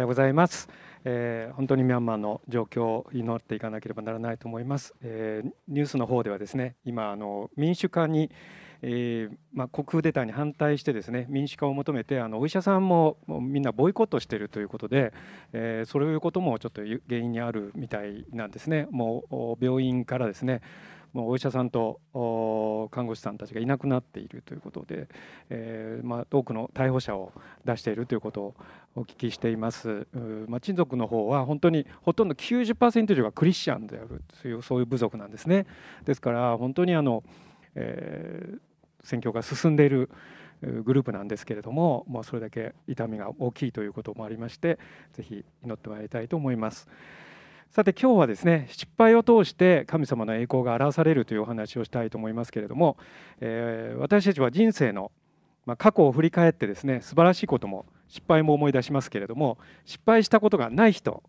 はようございます、えー、本当にミャンマーの状況を祈っていかなければならないと思います、えー、ニュースの方ではですね今あの民主化にえーまあ、国クーデターに反対してですね民主化を求めてあのお医者さんもみんなボイコットしているということで、えー、そういうこともちょっと原因にあるみたいなんですね。もう病院からですねもうお医者さんと看護師さんたちがいなくなっているということで、えーまあ、多くの逮捕者を出しているということをお聞きしています、まあ、親族の方は本当にほとんど90%以上がクリスチャンであるというそういう部族なんですねですから本当にあの、えー、選挙が進んでいるグループなんですけれども、まあ、それだけ痛みが大きいということもありましてぜひ祈ってまいりたいと思います。さて今日はですね失敗を通して神様の栄光が表されるというお話をしたいと思いますけれども、えー、私たちは人生の、まあ、過去を振り返ってですね素晴らしいことも失敗も思い出しますけれども失敗したことがない人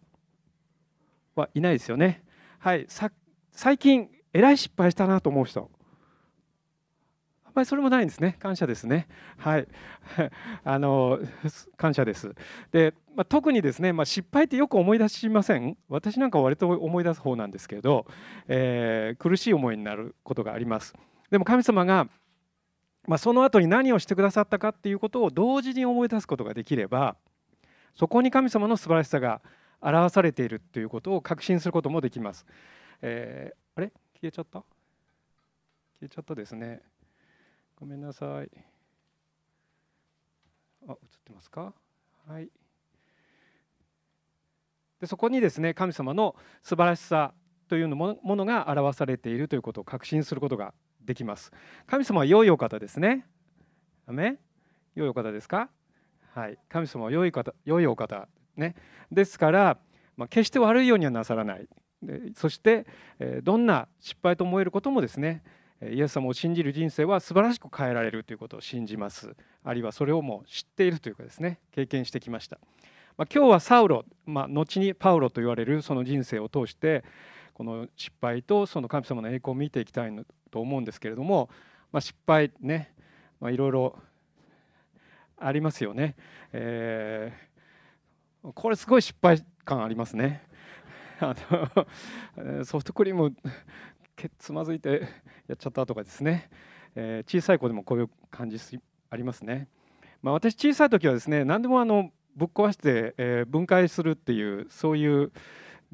はいないですよね。はい最近えらい失敗したなと思う人まりそれもないんですね。感謝ですね。はい。あの感謝です。で、まあ、特にですね、まあ、失敗ってよく思い出しません？私なんか割と思い出す方なんですけど、えー、苦しい思いになることがあります。でも神様が、まあ、その後に何をしてくださったかっていうことを同時に思い出すことができればそこに神様の素晴らしさが表されているということを確信することもできます、えー、あれ？消えちゃった？消えちゃったですね。ごめんなさい。あ、映ってますか？はい。でそこにですね神様の素晴らしさというのものが表されているということを確信することができます。神様は良いお方ですね。アメ良いお方ですか？はい。神様は良い方良いお方ね。ですから、まあ、決して悪いようにはなさらない。でそして、えどんな失敗と思えることもですねイエス様を信じる人生は素晴らしく変えられるということを信じます。あるいはそれをもう知っているというかですね。経験してきました、まあ、今日はサウロ、まあ、後にパウロと言われるその人生を通してこの失敗とその神様の栄光を見ていきたいと思うんですけれども、まあ、失敗ね、まあ、いろいろありますよね、えー、これすごい失敗感ありますね。ソフトクリームけつまずいて やっちゃったとかですね、えー、小さい子でもこういう感じありますね。まあ、私小さい時はですね何でもあのぶっ壊して、えー、分解するっていうそういう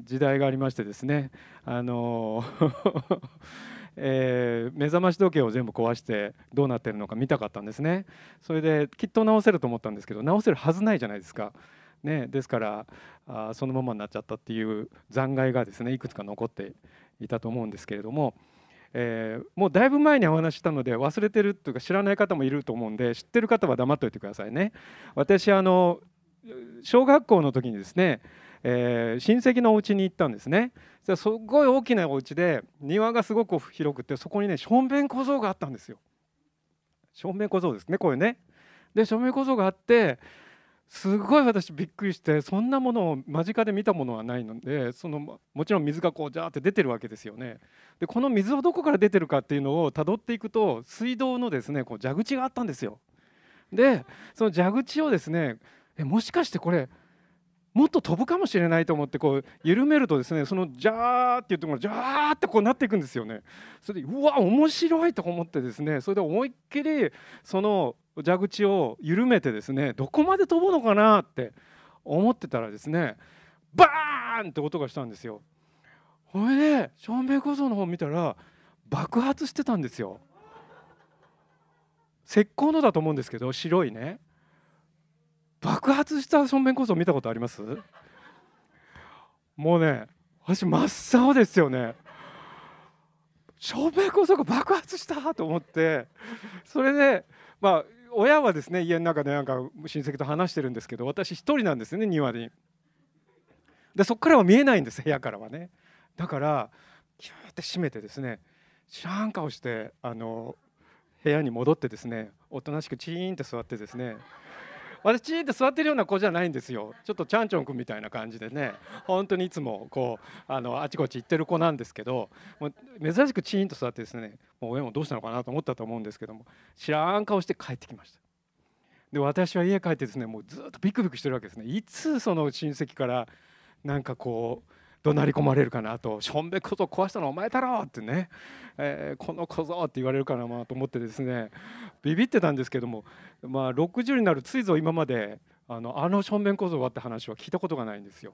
時代がありましてですね。あの えー、目覚まし時計を全部壊してどうなってるのか見たかったんですね。それできっと直せると思ったんですけど直せるはずないじゃないですか、ね、ですからあそのままになっちゃったっていう残骸がですねいくつか残っていたと思うんですけれども、えー、もうだいぶ前にお話したので忘れてるというか知らない方もいると思うんで知ってる方は黙っておいてくださいね。私あの小学校の時にですね、えー、親戚のお家に行ったんですね。すごい大きなお家で庭がすごく広くてそこにね正面小僧があったんですよ。正面小僧ですねこれね。で正面小僧があってすごい私びっくりしてそんなものを間近で見たものはないのでそのもちろん水がこうジャーって出てるわけですよね。でこの水をどこから出てるかっていうのをたどっていくと水道のですねこう蛇口があったんですよ。でその蛇口をですねえもしかしてこれもっと飛ぶかもしれないと思ってこう緩めるとですねそのジャーっていうところジャーってこうなっていくんですよね。それでうわ面白いと思ってですねそれで思いっきりその蛇口を緩めてですねどこまで飛ぶのかなって思ってたらですねバーンって音がしたんですよ。ほいで照明構造の方見たら爆発してたんですよ。石膏のだと思うんですけど白いね爆発した正面構造見たことあります？もうね私真っ青ですよね照明構造が爆発したと思ってそれでまあ親はですね家の中でなんか親戚と話してるんですけど私一人なんですね庭に。でそこからは見えないんです部屋からはね。だからキューって閉めてですね知らん顔してあの部屋に戻ってですねおとなしくチーンって座ってですね私チーンって座ってるような子じゃないんですよ。ちょっとちゃんちょんくんみたいな感じでね。本当にいつもこうあのあちこち行ってる子なんですけどもう珍しくチーンと座ってですねもう親もどうしたのかなと思ったと思うんですけども知らん顔して帰ってきました。で私は家帰ってですねもうずっとビクビクしてるわけですね。いつその親戚からなんかこう怒鳴り込まれるかなと「しょんべんこそ壊したのお前だろ!」ってね、えー、この小僧って言われるかなと思ってですねビビってたんですけども、まあ、60になるついぞ今まであのあのしょんべん小僧はって話は聞いたことがないんですよ。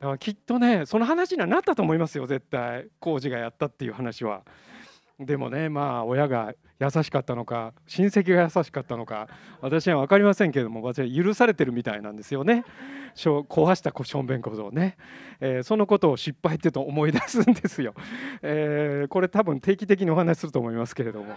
だからきっとねその話にはなったと思いますよ絶対工事がやったっていう話は。でもねまあ親が優しかったのか親戚が優しかったのか私は分かりませんけれども私は許されてるみたいなんですよね。壊したしょんべん小僧ね、えー、そのことを失敗ってと思い出すんですよ、えー、これ多分定期的にお話すると思いますけれども。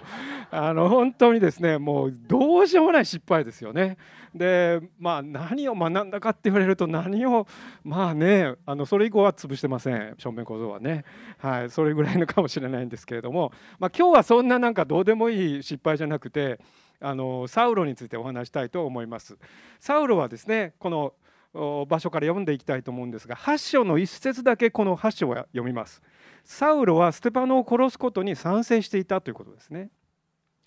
あの本当にですねもうどうしようもない失敗ですよね。でまあ何を学んだかって言われると何をまあねあのそれ以降は潰してません。しょんべん小僧はね。はいそれぐらいのかもしれないんですけれども。まあ今日はそんななんかどうでもいい失敗じゃなくてあのサウロについてお話したいと思います。サウロはですねこの場所から読んでいきたいと思うんですが8章の一節だけこの8章は読みます。サウロはステパノを殺すことに賛成していたということですね。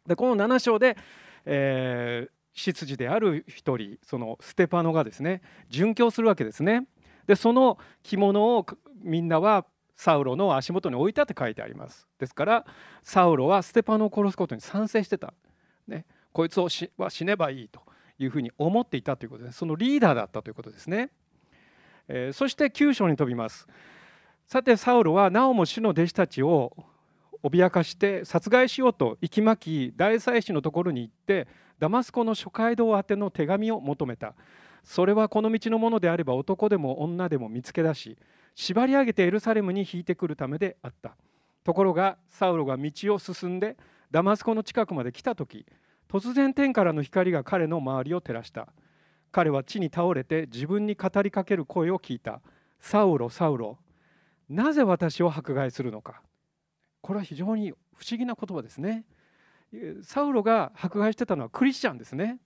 でこの7章で、えー、執事である一人そのステパノがですね殉教するわけですね。でその着物をみんなはサウロの足元に置いたって書いてあります。ですからサウロはステパノを殺すことに賛成してた、ね、こいつをしは死ねばいいというふうに思っていたということですそのリーダーだったということですね、えー、そして9章に飛びます。さてサウロはなおも主の弟子たちを脅かして殺害しようと息巻き大祭司のところに行ってダマスコの諸街道宛ての手紙を求めたそれはこの道のものであれば男でも女でも見つけ出し縛り上げてエルサレムに引いてくるためであった。ところがサウロが道を進んでダマスコの近くまで来た時突然天からの光が彼の周りを照らした。彼は地に倒れて自分に語りかける声を聞いた。サウロサウロなぜ私を迫害するのか。これは非常に不思議な言葉ですね。サウロが迫害してたのはクリスチャンですね。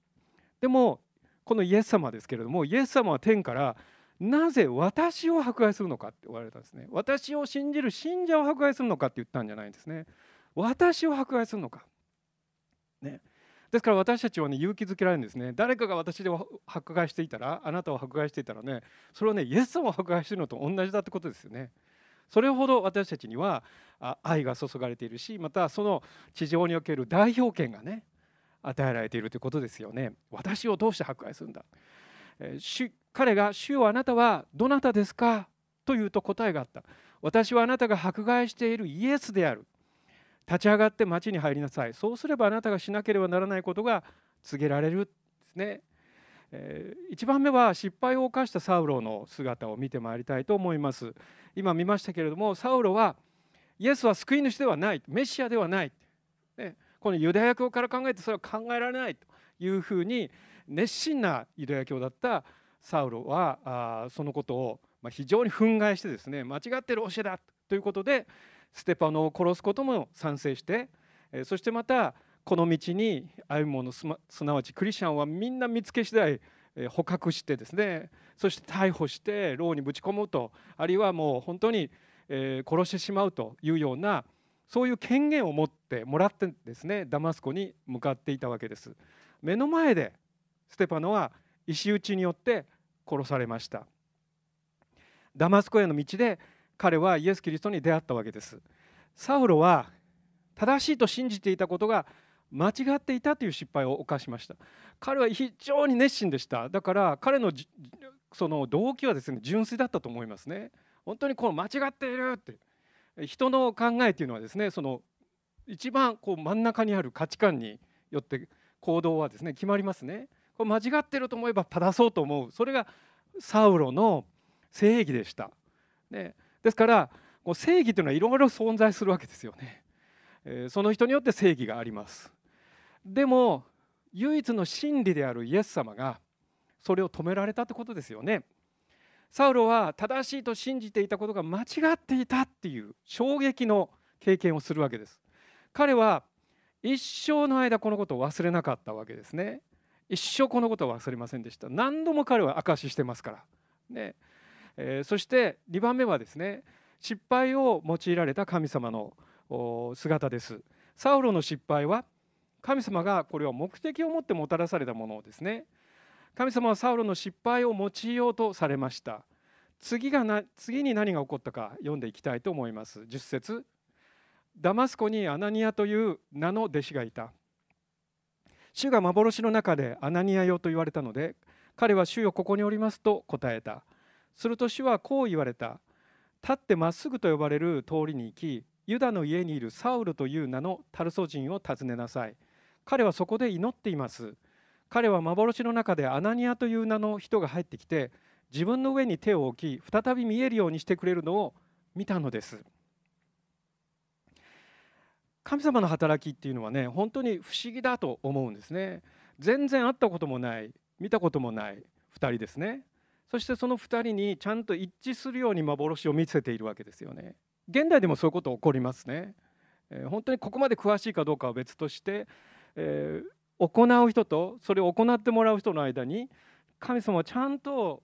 でもこのイエス様ですけれどもイエス様は天からなぜ私を迫害するのかって言われたんですね。私を信じる信者を迫害するのかって言ったんじゃないんですね。私を迫害するのか。ね。ですから私たちはね勇気づけられるんですね。誰かが私で迫害していたらあなたを迫害していたらねそれはねイエス様を迫害してるのと同じだってことですよね。それほど私たちには愛が注がれているしまたその地上における代表権がね与えられているということですよね。私をどうして迫害するんだ。彼が「主よあなたはどなたですか?」というと答えがあった「私はあなたが迫害しているイエスである」「立ち上がって町に入りなさい」そうすればあなたがしなければならないことが告げられるですね。えー、1番目は失敗を犯したサウロの姿を見てまいりたいと思います。今見ましたけれどもサウロはイエスは救い主ではない。メシアではない、ね、このユダヤ教から考えてそれは考えられないというふうに熱心なユダヤ教だったサウロはあそのことを非常に憤慨してですね間違ってる教えだということでステパノを殺すことも賛成してそしてまたこの道に歩む者すなわちクリスチャンはみんな見つけ次第捕獲してですねそして逮捕して牢にぶち込むとあるいはもう本当に殺してしまうというようなそういう権限を持ってもらってですねダマスコに向かっていたわけです。目の前でステパノは石打ちによって殺されました。ダマスコへの道で彼はイエス・キリストに出会ったわけです。サウロは正しいと信じていたことが間違っていたという失敗を犯しました。彼は非常に熱心でした。だから彼のその動機はですね純粋だったと思いますね。本当にこの間違っているって。人の考えというのはですねその一番こう真ん中にある価値観によって行動はですね決まりますね。これ間違ってると思えば正そうと思うそれがサウロの正義でした。ね、ですから正義というのはいろいろ存在するわけですよね。え、その人によって正義があります。でも唯一の真理であるイエス様がそれを止められたってことですよね。サウロは正しいと信じていたことが間違っていたっていう衝撃の経験をするわけです。彼は一生の間このことを忘れなかったわけですね。一生このことは忘れませんでした。何度も彼は証ししてますから、ね。えー、そして2番目はですね失敗を用いられた神様の姿です。サウロの失敗は神様がこれは目的を持ってもたらされたものですね。神様はサウロの失敗を用いようとされました。次がな次に何が起こったか読んでいきたいと思います。10節。ダマスコにアナニアという名の弟子がいた。主が幻の中でアナニアよと言われたので彼は主よここにおりますと答えた。すると主はこう言われた。立ってまっすぐと呼ばれる通りに行きユダの家にいるサウルという名のタルソ人を訪ねなさい。彼はそこで祈っています。彼は幻の中でアナニアという名の人が入ってきて自分の上に手を置き再び見えるようにしてくれるのを見たのです。神様の働きっていうのはね本当に不思議だと思うんですね。全然会ったこともない見たこともない2人ですね。そしてその2人にちゃんと一致するように幻を見せているわけですよね。現代でもそういうこと起こりますね、えー、本当にここまで詳しいかどうかは別として、えー、行う人とそれを行ってもらう人の間に神様はちゃんと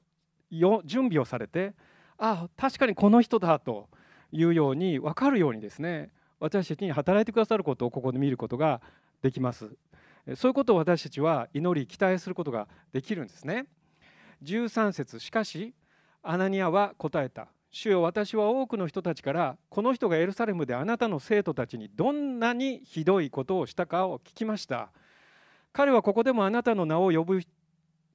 準備をされてあ確かにこの人だというように分かるようにですね私たちに働いてくださることをここで見ることができます。そういうことを私たちは祈り期待することができるんですね。13節しかしアナニアは答えた。主よ私は多くの人たちからこの人がエルサレムであなたの生徒たちにどんなにひどいことをしたかを聞きました。彼はここでもあなたの名を呼ぶ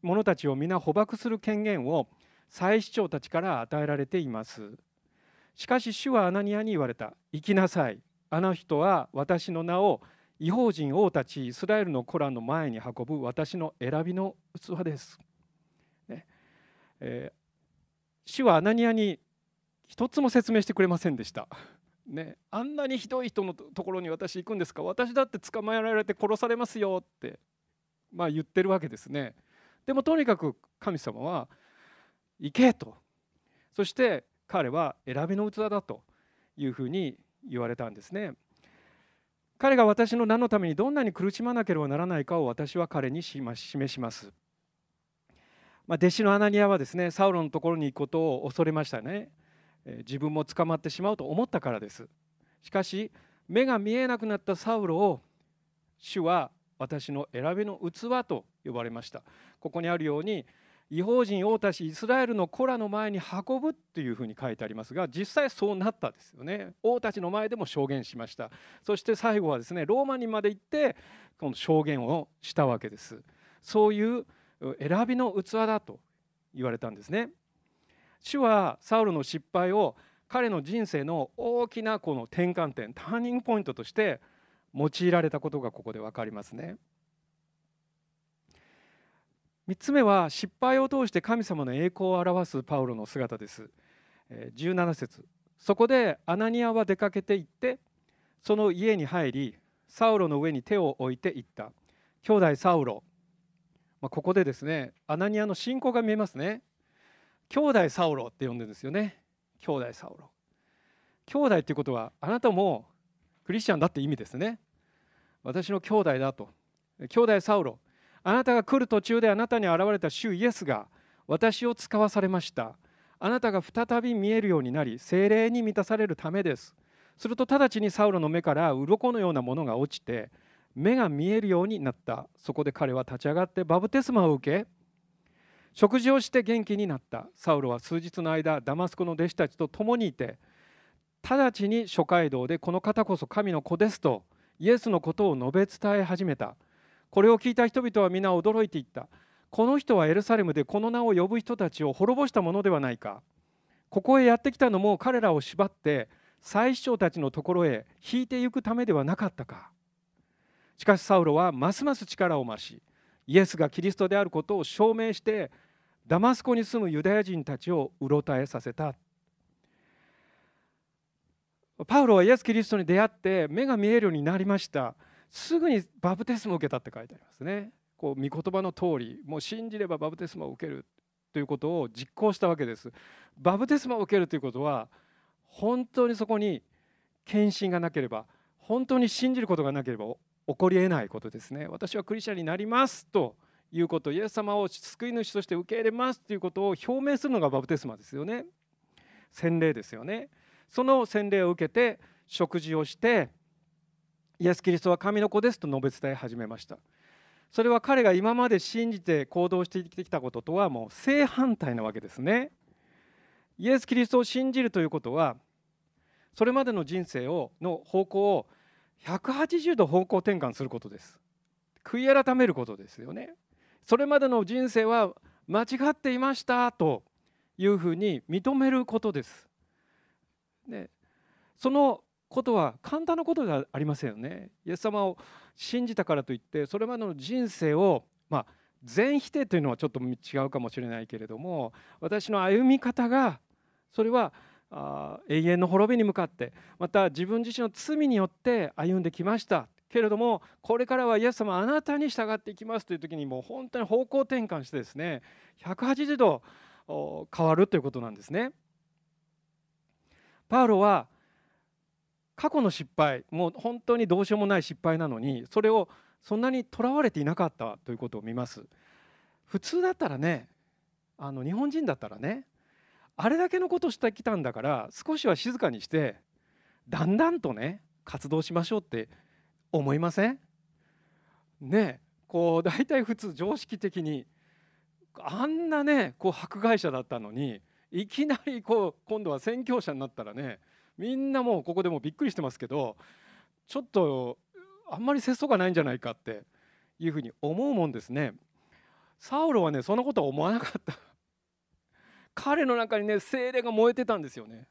者たちを皆捕獲する権限を祭司長たちから与えられています。しかし主はアナニアに言われた。行きなさい。あの人は私の名を違法人王たちイスラエルのコランの前に運ぶ私の選びの器です。ねえー、主はアナニアに一つも説明してくれませんでした。ね、あんなにひどい人のところに私行くんですか私だって捕まえられて殺されますよって、まあ、言ってるわけですね。でもとにかく神様は行けとそして彼は選びの器だというふうに言われたんですね。彼が私の名のためにどんなに苦しまなければならないかを私は彼に示します、まあ、弟子のアナニアはですねサウロのところに行くことを恐れましたね。自分も捕まってしまうと思ったからです。しかし目が見えなくなったサウロを主は私の選びの器と呼ばれました。ここにあるように違法人王たちイスラエルの子らの前に運ぶというふうに書いてありますが実際そうなったですよね。王たちの前でも証言しました。そして最後はですねローマにまで行ってこの証言をしたわけです。そういう選びの器だと言われたんですね。主はサウルの失敗を彼の人生の大きなこの転換点ターニングポイントとして用いられたことがここで分かりますね。3つ目は失敗を通して神様の栄光を表すパウロの姿です。17節。そこでアナニアは出かけて行ってその家に入りサウロの上に手を置いていった。兄弟サウロ、まあ、ここでですねアナニアの信仰が見えますね。兄弟サウロって呼んでるんですよね。兄弟サウロ。兄弟っていうことはあなたもクリスチャンだって意味ですね。私の兄弟だと。兄弟サウロ。あなたが来る途中であなたに現れた主イエスが私を使わされました。あなたが再び見えるようになり精霊に満たされるためです。すると直ちにサウロの目から鱗のようなものが落ちて目が見えるようになった。そこで彼は立ち上がってバブテスマを受け食事をして元気になった。サウロは数日の間ダマスコの弟子たちと共にいて直ちに諸街道でこの方こそ神の子ですとイエスのことを述べ伝え始めた。これを聞いた人々は皆驚いていった。この人はエルサレムでこの名を呼ぶ人たちを滅ぼしたものではないか。ここへやってきたのも彼らを縛って祭司長たちのところへ引いていくためではなかったか。しかしサウロはますます力を増しイエスがキリストであることを証明してダマスコに住むユダヤ人たちをうろたえさせた。パウロはイエス・キリストに出会って目が見えるようになりました。すぐにバプテスマを受けたって書いてありますね。こう御言葉の通りもう信じればバプテスマを受けるということを実行したわけです。バプテスマを受けるということは本当にそこに献身がなければ本当に信じることがなければ起こりえないことですね。私はクリスチャンになりますということイエス様を救い主として受け入れますということを表明するのがバプテスマですよね。洗礼ですよね。その洗礼を受けて食事をしてイエス・キリストは神の子ですと述べ伝え始めました。それは彼が今まで信じて行動してきたこととはもう正反対なわけですね。イエス・キリストを信じるということはそれまでの人生をの方向を180度方向転換することです。悔い改めることですよね。それまでの人生は間違っていましたというふうに認めることです。でそのことは簡単なことではありませんよねイエス様を信じたからといってそれまでの人生をまあ全否定というのはちょっと違うかもしれないけれども私の歩み方がそれはあ永遠の滅びに向かってまた自分自身の罪によって歩んできましたけれどもこれからはイエス様あなたに従っていきますという時にもう本当に方向転換してですね180度変わるということなんですね。パウロは過去の失敗もう本当にどうしようもない失敗なのにそれをそんなにとらわれていなかったということを見ます。普通だったらねあの日本人だったらねあれだけのことしてきたんだから少しは静かにしてだんだんとね活動しましょうって思いません？ねこう大体普通常識的にあんなねこう迫害者だったのにいきなりこう今度は宣教者になったらねみんなもうここでもびっくりしてますけどちょっとあんまり節操がないんじゃないかっていうふうに思うもんですね。サウロはねそんなことは思わなかった。彼の中にね精霊が燃えてたんですよね。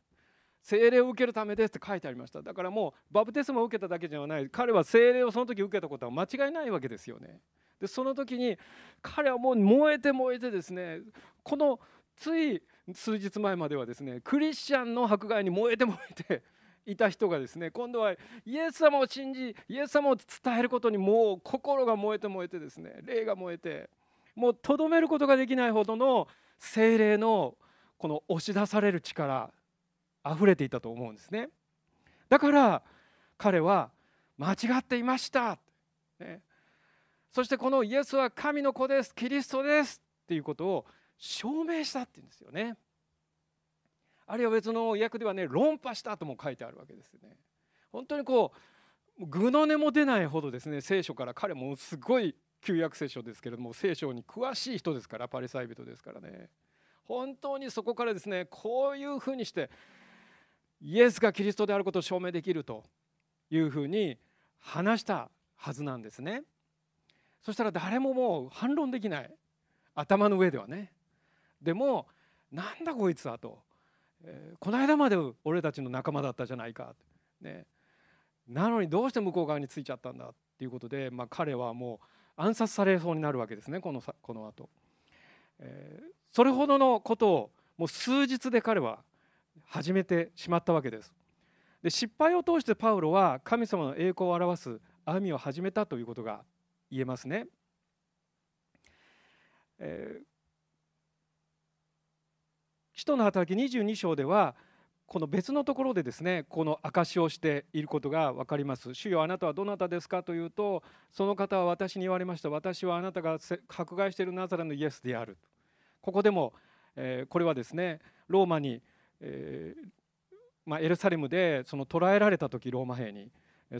精霊を受けるためですって書いてありました。だからもうバプテスマを受けただけじゃない。彼は精霊をその時受けたことは間違いないわけですよね。でその時に彼はもう燃えて燃えてですねこのつい数日前まではですねクリスチャンの迫害に燃えて燃えていた人がですね今度はイエス様を信じイエス様を伝えることにもう心が燃えて燃えてですね霊が燃えてもうとどめることができないほどの精霊のこの押し出される力あふれていたと思うんですね。だから彼は間違っていました、ね、そしてこのイエスは神の子ですキリストですっていうことを証明したっていうんですよね。あるいは別の訳ではね論破したとも書いてあるわけですね。本当にこう具の根も出ないほどですね聖書から彼もすごい旧約聖書ですけれども聖書に詳しい人ですからパリサイ人ですからね。本当にそこからですねこういうふうにしてイエスがキリストであることを証明できるというふうに話したはずなんですね。そしたら誰ももう反論できない。頭の上ではね。でもなんだこいつはと、えー、この間まで俺たちの仲間だったじゃないか、ね、なのにどうして向こう側についちゃったんだっていうことで、まあ、彼はもう暗殺されそうになるわけですねこのこの後、えー、それほどのことをもう数日で彼は始めてしまったわけです。で失敗を通してパウロは神様の栄光を表す歩みを始めたということが言えますね、えー、使徒の働き22章ではこの別のところでですねこの証しをしていることが分かります。主よあなたはどなたですかというとその方は私に言われました。私はあなたが迫害しているナザレのイエスである。ここでも、えー、これはですねローマに、えー、まあ、エルサレムでその捕らえられた時ローマ兵に。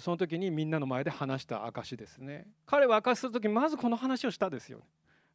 その時にみんなの前で話した証ですね。彼は証しする時まずこの話をしたですよ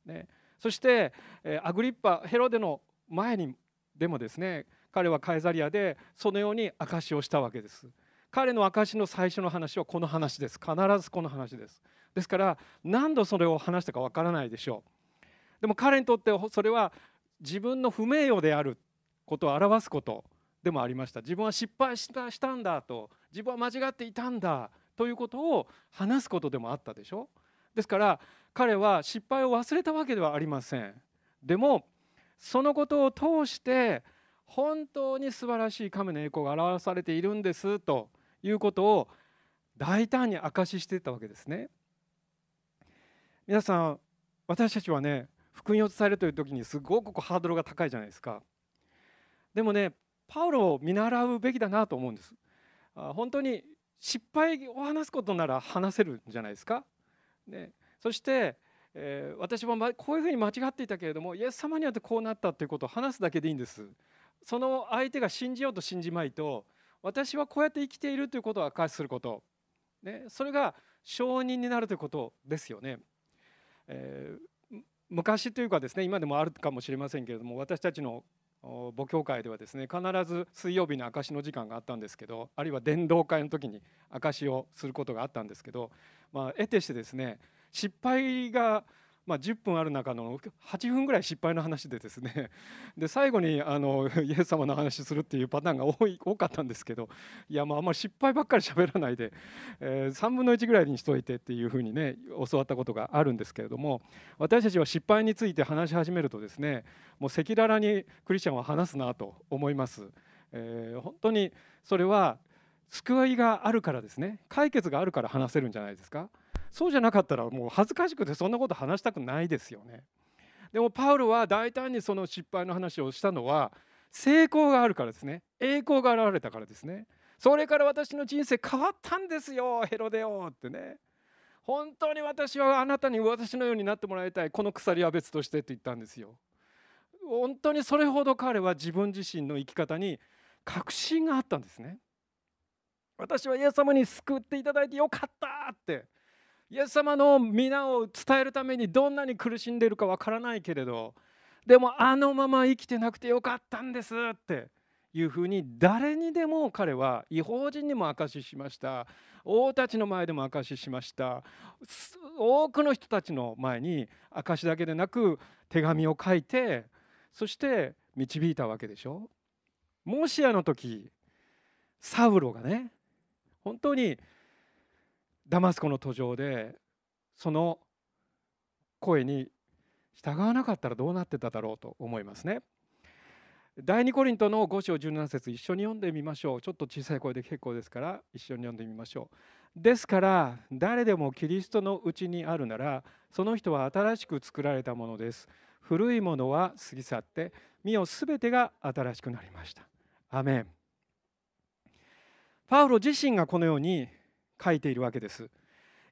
ね。そして、えー、アグリッパヘロデの前にでもですね彼はカエザリアでそのように証しをしたわけです。彼の証の最初の話はこの話です。必ずこの話です。ですから何度それを話したかわからないでしょう。でも彼にとってそれは自分の不名誉であることを表すことでもありました。自分は失敗したしたんだと。自分は間違っていたんだ。ということを話すことでもあったでしょですから彼は失敗を忘れたわけではありません。でもそのことを通して本当に素晴らしい神の栄光が表されているんですということを大胆に明かししていたわけですね。皆さん私たちはね福音を伝えるという時にすごくこうハードルが高いじゃないですか。でもねパウロを見習うべきだなと思うんです。本当に失敗を話すことなら話せるんじゃないですか。ね、そしてえー、私もこういうふうに間違っていたけれどもイエス様によってこうなったということを話すだけでいいんですその相手が信じようと信じまいと私はこうやって生きているということを明かしすることね、それが承認になるということですよね。えー、昔というかですね今でもあるかもしれませんけれども私たちの母教会ではですね必ず水曜日の証の時間があったんですけどあるいは伝道会の時に証しをすることがあったんですけど、まあ、得てしてですね失敗がまあ、10分ある中の8分ぐらい失敗の話でですね で最後にあのイエス様の話するっていうパターンが多い多かったんですけどいやまああんまり失敗ばっかり喋らないで、えー、3分の1ぐらいにしといてっていうふうにね教わったことがあるんですけれども私たちは失敗について話し始めるとですねもう赤裸々にクリスチャンは話すなと思います。えー、本当にそれは救いがあるからですね解決があるから話せるんじゃないですか。そうじゃなかったらもう恥ずかしくてそんなこと話したくないですよね。でもパウロは大胆にその失敗の話をしたのは成功があるからですね。栄光が現れたからですね。それから私の人生変わったんですよヘロデオってね。本当に私はあなたに私のようになってもらいたい。この鎖は別としてって言ったんですよ。本当にそれほど彼は自分自身の生き方に確信があったんですね。私はイエス様に救っていただいてよかったってイエス様の皆を伝えるためにどんなに苦しんでいるかわからないけれどでもあのまま生きてなくてよかったんですっていうふうに誰にでも彼は違法人にも証ししました。王たちの前でも証ししました。多くの人たちの前に証だけでなく手紙を書いてそして導いたわけでしょ。もしあの時サウロがね本当にダマスコの途上でその声に従わなかったらどうなってただろうと思いますね。第2コリントの5章17節一緒に読んでみましょう。ちょっと小さい声で結構ですから一緒に読んでみましょう。ですから誰でもキリストのうちにあるならその人は新しく作られたものです。古いものは過ぎ去って身をすべてが新しくなりました。アメン。パウロ自身がこのように書いているわけです。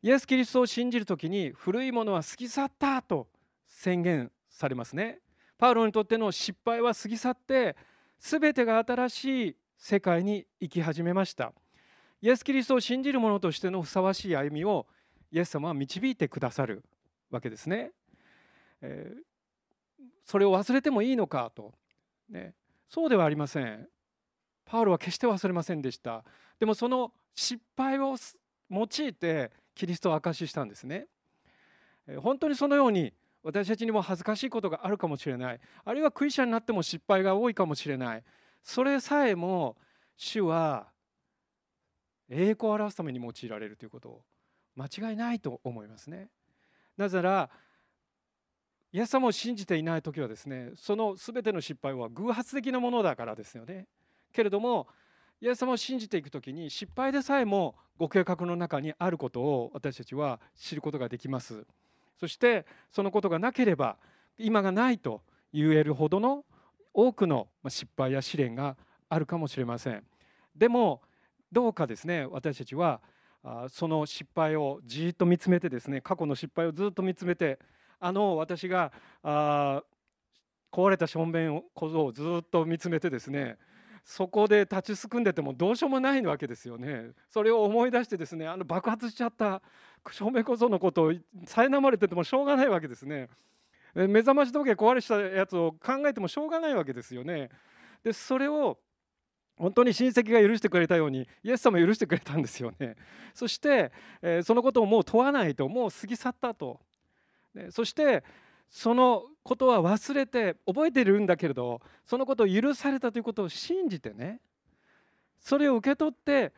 イエス・キリストを信じる時に古いものは過ぎ去ったと宣言されますね。パウロにとっての失敗は過ぎ去って全てが新しい世界に生き始めました。イエス・キリストを信じる者としてのふさわしい歩みをイエス様は導いてくださるわけですね、えー、それを忘れてもいいのかと、ね、そうではありません。パウロは決して忘れませんでした。でもその失敗を用いてキリストを証ししたんですね。本当にそのように私たちにも恥ずかしいことがあるかもしれない。あるいはクリスチャンになっても失敗が多いかもしれない。それさえも主は栄光を表すために用いられるということを間違いないと思いますね。なぜならイエス様を信じていない時はですねその全ての失敗は偶発的なものだからですよね。けれどもイエス様を信じていく時に失敗でさえもご計画の中にあることを私たちは知ることができます。そしてそのことがなければ今がないと言えるほどの多くの失敗や試練があるかもしれません。でもどうかですね私たちはその失敗をじっと見つめてですね過去の失敗をずっと見つめてあの私があ壊れた正面ををずっと見つめてですねそこで立ちすくんでてもどうしようもないわけですよね。それを思い出してですねあの爆発しちゃった照明こそのことを苛まれててもしょうがないわけですね。目覚まし時計壊れしたやつを考えてもしょうがないわけですよね。でそれを本当に親戚が許してくれたようにイエス様許してくれたんですよね。そして、えー、そのことをもう問わないともう過ぎ去ったと。そしてそのことは忘れて覚えているんだけれどそのことを許されたということを信じてねそれを受け取って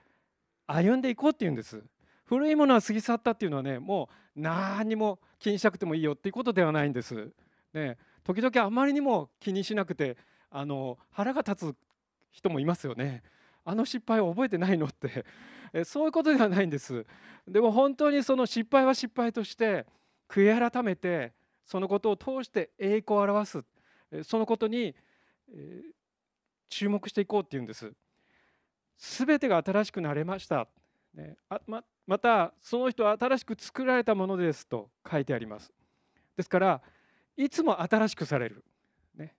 歩んでいこうっていうんです。古いものは過ぎ去ったっていうのはねもう何にも気にしなくてもいいよっていうことではないんです、ね、時々あまりにも気にしなくてあの腹が立つ人もいますよね。あの失敗を覚えてないのって。そういうことではないんです。でも本当にその失敗は失敗として悔い改めてそのことを通して栄光を表すそのことに注目していこうっていうんです。すべてが新しくなれました。ままたその人は新しく作られたものですと書いてあります。ですからいつも新しくされる、ね、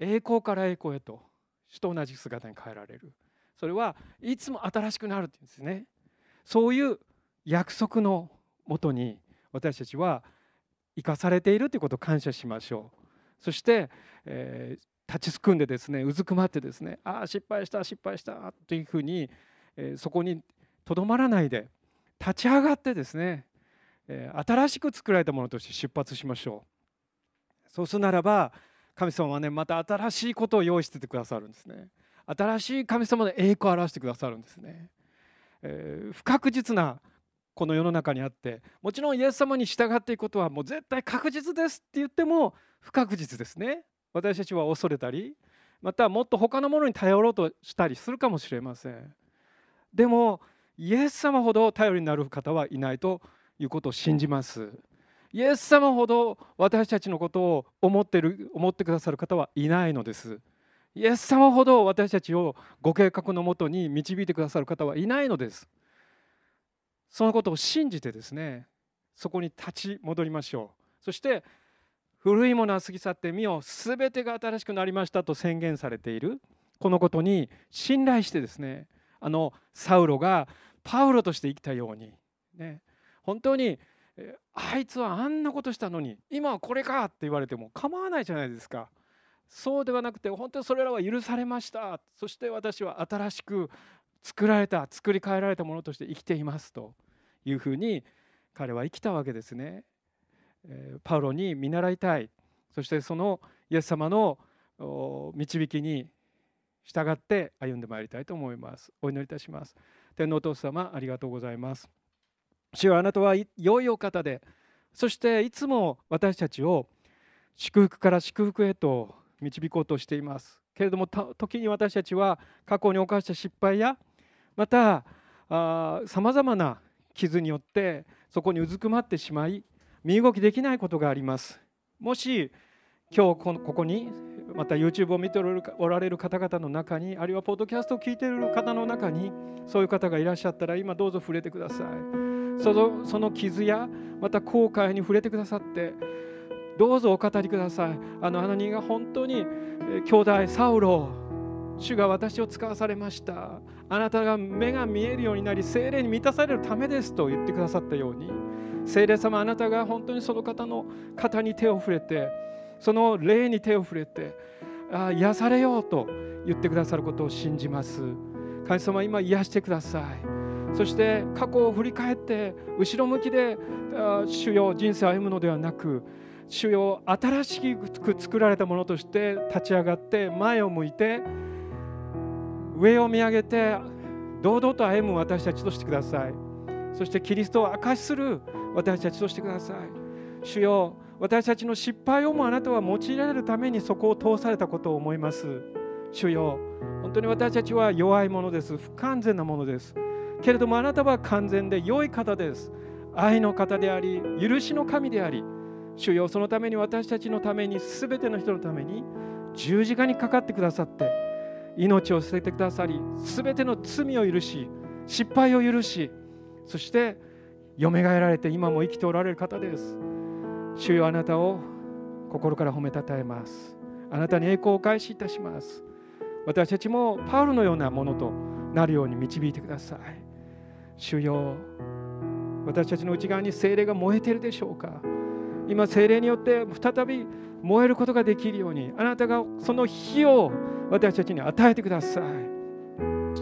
栄光から栄光へと主と同じ姿に変えられるそれはいつも新しくなるっていうんですねそういう約束のもとに私たちは生かされているということを感謝しましょう。そして、えー、立ちすくんでですねうずくまってですねああ失敗した失敗したというふうに、えー、そこにとどまらないで立ち上がってですね、えー、新しく作られたものとして出発しましょう。そうするならば神様はねまた新しいことを用意しててくださるんですね。新しい神様の栄光を表してくださるんですね、え、不確実なこの世の中にあってもちろんイエス様に従っていくことはもう絶対確実ですって言っても不確実ですね。私たちは恐れたりまたもっと他のものに頼ろうとしたりするかもしれません。でもイエス様ほど頼りになる方はいないということを信じます。イエス様ほど私たちのことを思ってる思ってくださる方はいないのです。イエス様ほど私たちをご計画のもとに導いてくださる方はいないのです。そのことを信じてですねそこに立ち戻りましょう。そして古いものは過ぎ去ってみよ全てが新しくなりましたと宣言されている。このことに信頼してですねあのサウロがパウロとして生きたように、ね、本当にあいつはあんなことしたのに今はこれかって言われても構わないじゃないですか。そうではなくて本当にそれらは許されました。そして私は新しく作られた作り変えられたものとして生きていますというふうに彼は生きたわけですね。パウロに見習いたいそしてそのイエス様の導きに従って歩んでまいりたいと思います。お祈りいたします。天皇お父様ありがとうございます。主はあなたは良いお方でそしていつも私たちを祝福から祝福へと導こうとしています。けれども時に私たちは過去に犯した失敗やまたさまざまな傷によってそこにうずくまってしまい身動きできないことがあります。もし今日ここにまた YouTube を見ておられる方々の中にあるいはポッドキャストを聞いている方の中にそういう方がいらっしゃったら今どうぞ触れてください。そのその傷やまた後悔に触れてくださってどうぞお語りください。あのアナが本当に兄弟サウロ主が私を使わされました。あなたが目が見えるようになり精霊に満たされるためですと言ってくださったように精霊様あなたが本当にその方の肩に手を触れてその霊に手を触れてあ癒されようと言ってくださることを信じます。神様今癒してください。そして過去を振り返って後ろ向きで主よ人生を歩むのではなく主よ新しく作られたものとして立ち上がって前を向いて上を見上げて堂々と歩む私たちとしてください。そしてキリストを明かしする私たちとしてください。主よ私たちの失敗をもあなたは用いられるためにそこを通されたことを思います。主よ本当に私たちは弱いものです。不完全なものです。けれどもあなたは完全で良い方です。愛の方であり許しの神であり。主よそのために私たちのために全ての人のために十字架にかかってくださって命を捨ててくださり全ての罪を許し失敗を許しそしてよみがえられて今も生きておられる方です。主よあなたを心から褒めたたえます。あなたに栄光を返しいたします。私たちもパウロのようなものとなるように導いてください。主よ私たちの内側に精霊が燃えているでしょうか。今精霊によって再び燃えることができるようにあなたがその火を私たちに与えてください。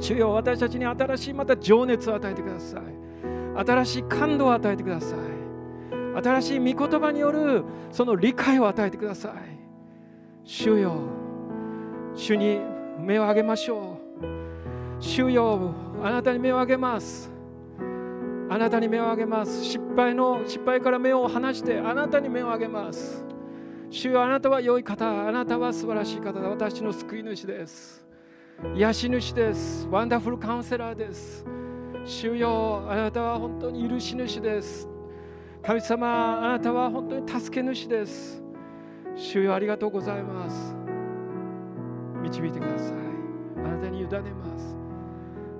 主よ私たちに新しいまた情熱を与えてください。新しい感動を与えてください。新しい御言葉によるその理解を与えてください。主よ主に目を上げましょう。主よあなたに目を上げます。あなたに目を上げます。失敗の失敗から目を離してあなたに目を上げます。主よあなたは良い方あなたは素晴らしい方だ。私の救い主です。癒し主です。ワンダフルカウンセラーです。主よあなたは本当に許し主です。神様あなたは本当に助け主です。主よありがとうございます。導いてください。あなたに委ねます。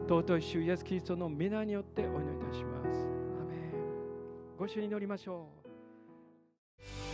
尊い主イエスキリストの皆によってお祈りいたします。アメン。ご主に祈りましょう。